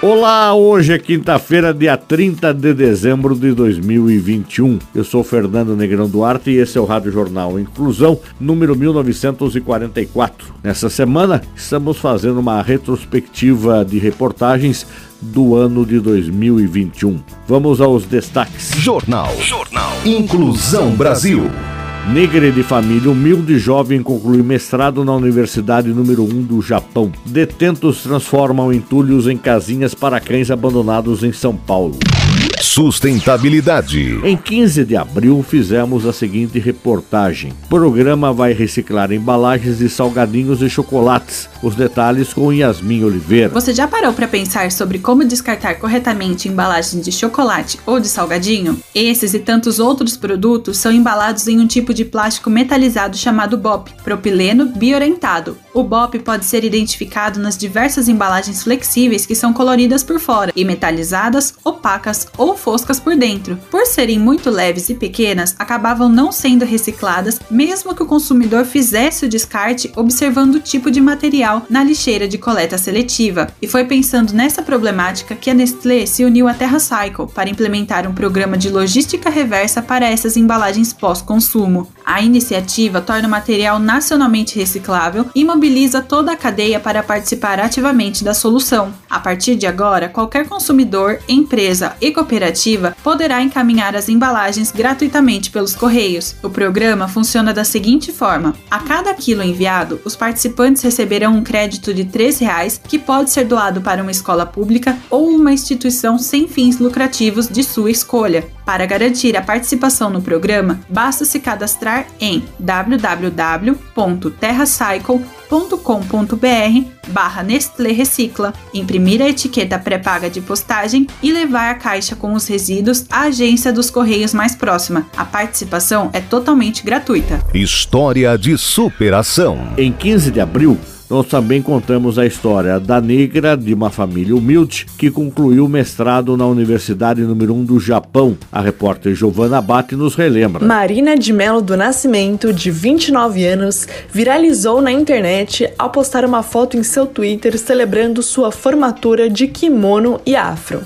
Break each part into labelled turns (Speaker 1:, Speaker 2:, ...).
Speaker 1: Olá, hoje é quinta-feira, dia 30 de dezembro de 2021. Eu sou Fernando Negrão Duarte e esse é o Rádio Jornal Inclusão, número 1944. Nessa semana, estamos fazendo uma retrospectiva de reportagens do ano de 2021. Vamos aos destaques.
Speaker 2: Jornal. Jornal. Inclusão Brasil.
Speaker 1: Negra de família humilde, jovem conclui mestrado na Universidade número 1 do Japão. Detentos transformam entulhos em casinhas para cães abandonados em São Paulo.
Speaker 2: Sustentabilidade.
Speaker 1: Em 15 de abril, fizemos a seguinte reportagem: o programa vai reciclar embalagens de salgadinhos e chocolates. Os detalhes com Yasmin Oliveira.
Speaker 3: Você já parou para pensar sobre como descartar corretamente embalagens de chocolate ou de salgadinho? Esses e tantos outros produtos são embalados em um tipo de plástico metalizado chamado BOP, propileno biorientado. O BOP pode ser identificado nas diversas embalagens flexíveis que são coloridas por fora e metalizadas, opacas ou foscas por dentro. Por serem muito leves e pequenas, acabavam não sendo recicladas, mesmo que o consumidor fizesse o descarte observando o tipo de material na lixeira de coleta seletiva. E foi pensando nessa problemática que a Nestlé se uniu à TerraCycle para implementar um programa de logística reversa para essas embalagens pós-consumo. A iniciativa torna o material nacionalmente reciclável e mobiliza toda a cadeia para participar ativamente da solução. A partir de agora, qualquer consumidor, empresa e cooperativa poderá encaminhar as embalagens gratuitamente pelos correios. O programa funciona da seguinte forma: a cada quilo enviado, os participantes receberão um crédito de R$ 3,00 que pode ser doado para uma escola pública ou uma instituição sem fins lucrativos de sua escolha. Para garantir a participação no programa, basta se cadastrar em www.terracycle.com.br barra Nestlé Recicla, imprimir a etiqueta pré-paga de postagem e levar a caixa com os resíduos à agência dos Correios mais próxima. A participação é totalmente gratuita.
Speaker 2: História de superação.
Speaker 1: Em 15 de abril, nós também contamos a história da negra de uma família humilde que concluiu o mestrado na Universidade número 1 do Japão. A repórter Giovanna Abate nos relembra.
Speaker 4: Marina de Melo do Nascimento, de 29 anos, viralizou na internet ao postar uma foto em seu Twitter celebrando sua formatura de kimono e afro.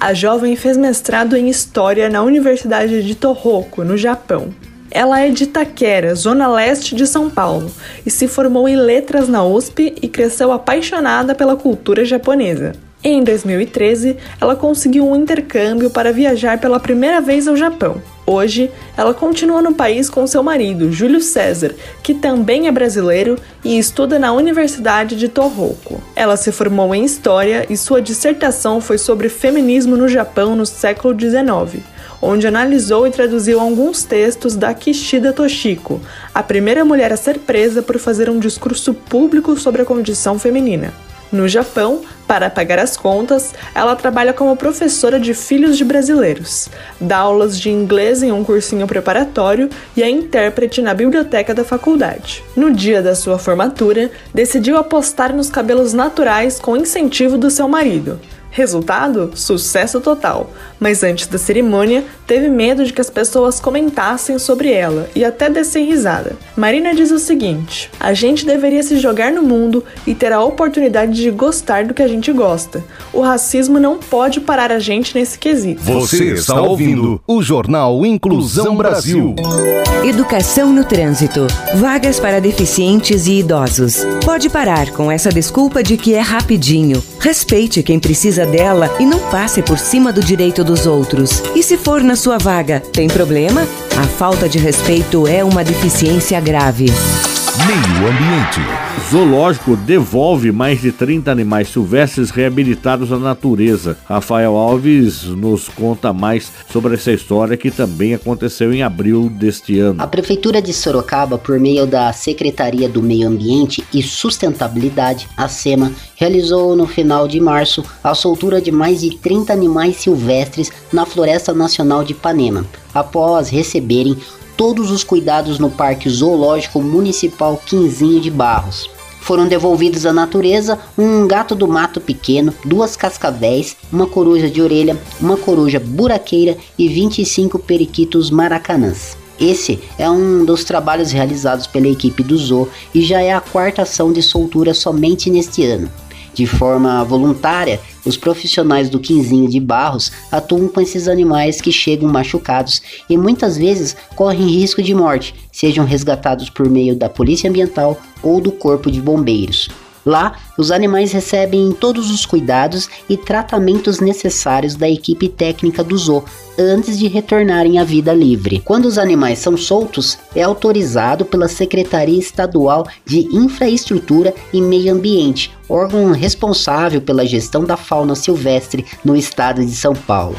Speaker 4: A jovem fez mestrado em História na Universidade de Tohoku, no Japão. Ela é de Taquera, zona leste de São Paulo, e se formou em letras na USP e cresceu apaixonada pela cultura japonesa. Em 2013, ela conseguiu um intercâmbio para viajar pela primeira vez ao Japão. Hoje, ela continua no país com seu marido, Júlio César, que também é brasileiro e estuda na Universidade de Tohoku. Ela se formou em História e sua dissertação foi sobre feminismo no Japão no século XIX onde analisou e traduziu alguns textos da Kishida Toshiko, a primeira mulher a ser presa por fazer um discurso público sobre a condição feminina. No Japão, para pagar as contas, ela trabalha como professora de filhos de brasileiros, dá aulas de inglês em um cursinho preparatório e é intérprete na biblioteca da faculdade. No dia da sua formatura, decidiu apostar nos cabelos naturais com incentivo do seu marido. Resultado? Sucesso total. Mas antes da cerimônia, teve medo de que as pessoas comentassem sobre ela e até dessem risada. Marina diz o seguinte: a gente deveria se jogar no mundo e ter a oportunidade de gostar do que a gente gosta. O racismo não pode parar a gente nesse quesito.
Speaker 2: Você está ouvindo o Jornal Inclusão Brasil.
Speaker 5: Educação no trânsito. Vagas para deficientes e idosos. Pode parar com essa desculpa de que é rapidinho. Respeite quem precisa dela e não passe por cima do direito dos outros. E se for na sua vaga, tem problema? A falta de respeito é uma deficiência grave.
Speaker 2: Meio Ambiente.
Speaker 1: Zoológico devolve mais de 30 animais silvestres reabilitados à natureza. Rafael Alves nos conta mais sobre essa história que também aconteceu em abril deste ano.
Speaker 6: A Prefeitura de Sorocaba, por meio da Secretaria do Meio Ambiente e Sustentabilidade, a SEMA, realizou no final de março a soltura de mais de 30 animais silvestres na Floresta Nacional de Ipanema, após receberem todos os cuidados no Parque Zoológico Municipal Quinzinho de Barros foram devolvidos à natureza um gato do mato pequeno, duas cascavéis, uma coruja de orelha, uma coruja buraqueira e 25 periquitos maracanãs. Esse é um dos trabalhos realizados pela equipe do Zoo e já é a quarta ação de soltura somente neste ano. De forma voluntária, os profissionais do Quinzinho de Barros atuam com esses animais que chegam machucados e muitas vezes correm risco de morte, sejam resgatados por meio da Polícia Ambiental ou do Corpo de Bombeiros. Lá, os animais recebem todos os cuidados e tratamentos necessários da equipe técnica do zoo antes de retornarem à vida livre. Quando os animais são soltos, é autorizado pela Secretaria Estadual de Infraestrutura e Meio Ambiente, órgão responsável pela gestão da fauna silvestre no estado de São Paulo.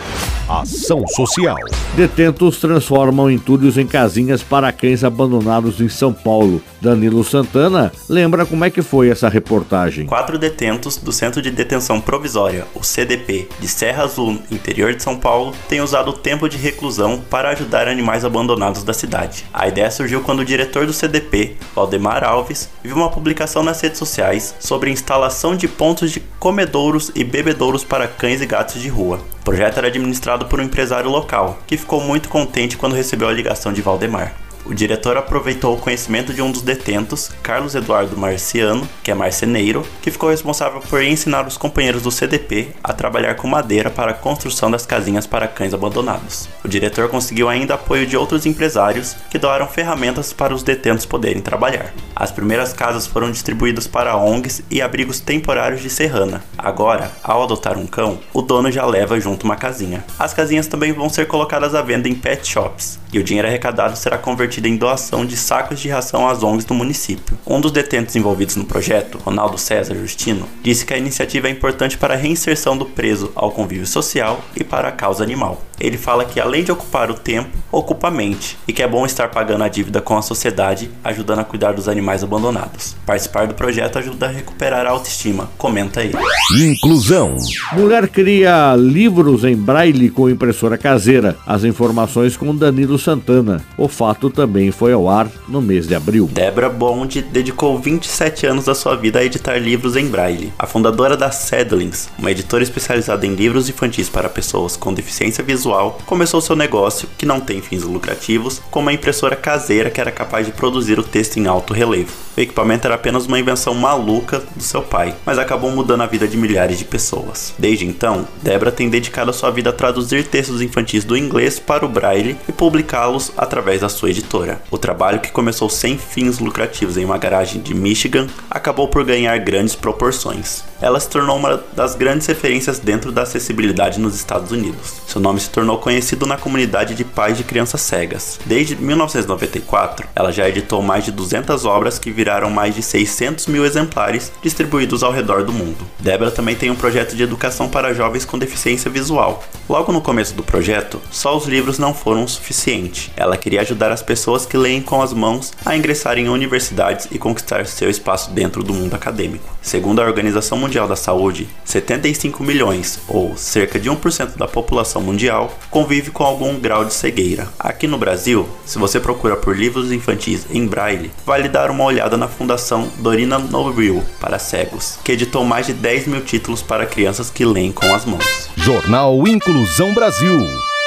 Speaker 2: Ação Social.
Speaker 1: Detentos transformam entulhos em casinhas para cães abandonados em São Paulo. Danilo Santana lembra como é que foi essa reportagem.
Speaker 7: Quatro detentos do Centro de Detenção Provisória, o CDP, de Serra Azul, interior de São Paulo, têm usado o tempo de reclusão para ajudar animais abandonados da cidade. A ideia surgiu quando o diretor do CDP, Valdemar Alves, viu uma publicação nas redes sociais sobre a instalação de pontos de comedouros e bebedouros para cães e gatos de rua. O projeto era administrado por um empresário local, que ficou muito contente quando recebeu a ligação de Valdemar. O diretor aproveitou o conhecimento de um dos detentos, Carlos Eduardo Marciano, que é marceneiro, que ficou responsável por ensinar os companheiros do CDP a trabalhar com madeira para a construção das casinhas para cães abandonados. O diretor conseguiu ainda apoio de outros empresários que doaram ferramentas para os detentos poderem trabalhar. As primeiras casas foram distribuídas para ONGs e abrigos temporários de Serrana. Agora, ao adotar um cão, o dono já leva junto uma casinha. As casinhas também vão ser colocadas à venda em pet shops, e o dinheiro arrecadado será convertido em doação de sacos de ração às ONGs do município. Um dos detentos envolvidos no projeto, Ronaldo César Justino, disse que a iniciativa é importante para a reinserção do preso ao convívio social e para a causa animal. Ele fala que além de ocupar o tempo, ocupa a mente e que é bom estar pagando a dívida com a sociedade, ajudando a cuidar dos animais abandonados. Participar do projeto ajuda a recuperar a autoestima, comenta ele.
Speaker 2: Inclusão.
Speaker 1: Mulher cria livros em braille com impressora caseira. As informações com Danilo Santana. O fato também foi ao ar no mês de abril.
Speaker 7: Débora Bond dedicou 27 anos da sua vida a editar livros em braille. A fundadora da Sedlings, uma editora especializada em livros infantis para pessoas com deficiência visual, começou seu negócio, que não tem fins lucrativos, com uma impressora caseira que era capaz de produzir o texto em alto relevo. O equipamento era apenas uma invenção maluca do seu pai, mas acabou mudando a vida de milhares de pessoas. Desde então, Débora tem dedicado sua vida a traduzir textos infantis do inglês para o braille e publicá-los através da sua editora. O trabalho, que começou sem fins lucrativos em uma garagem de Michigan, acabou por ganhar grandes proporções. Ela se tornou uma das grandes referências dentro da acessibilidade nos Estados Unidos. Seu nome se tornou conhecido na comunidade de pais de crianças cegas. Desde 1994, ela já editou mais de 200 obras que viraram mais de 600 mil exemplares distribuídos ao redor do mundo. Débora também tem um projeto de educação para jovens com deficiência visual. Logo no começo do projeto, só os livros não foram o suficiente. Ela queria ajudar as pessoas que leem com as mãos a ingressarem em universidades e conquistar seu espaço dentro do mundo acadêmico. Segundo a Organização Mundial da Saúde, 75 milhões, ou cerca de 1% da população mundial, convive com algum grau de cegueira. Aqui no Brasil, se você procura por livros infantis em braille, vale dar uma olhada na Fundação Dorina Nobril para cegos, que editou mais de 10 mil títulos para crianças que leem com as mãos.
Speaker 2: Jornal Inclusão Brasil.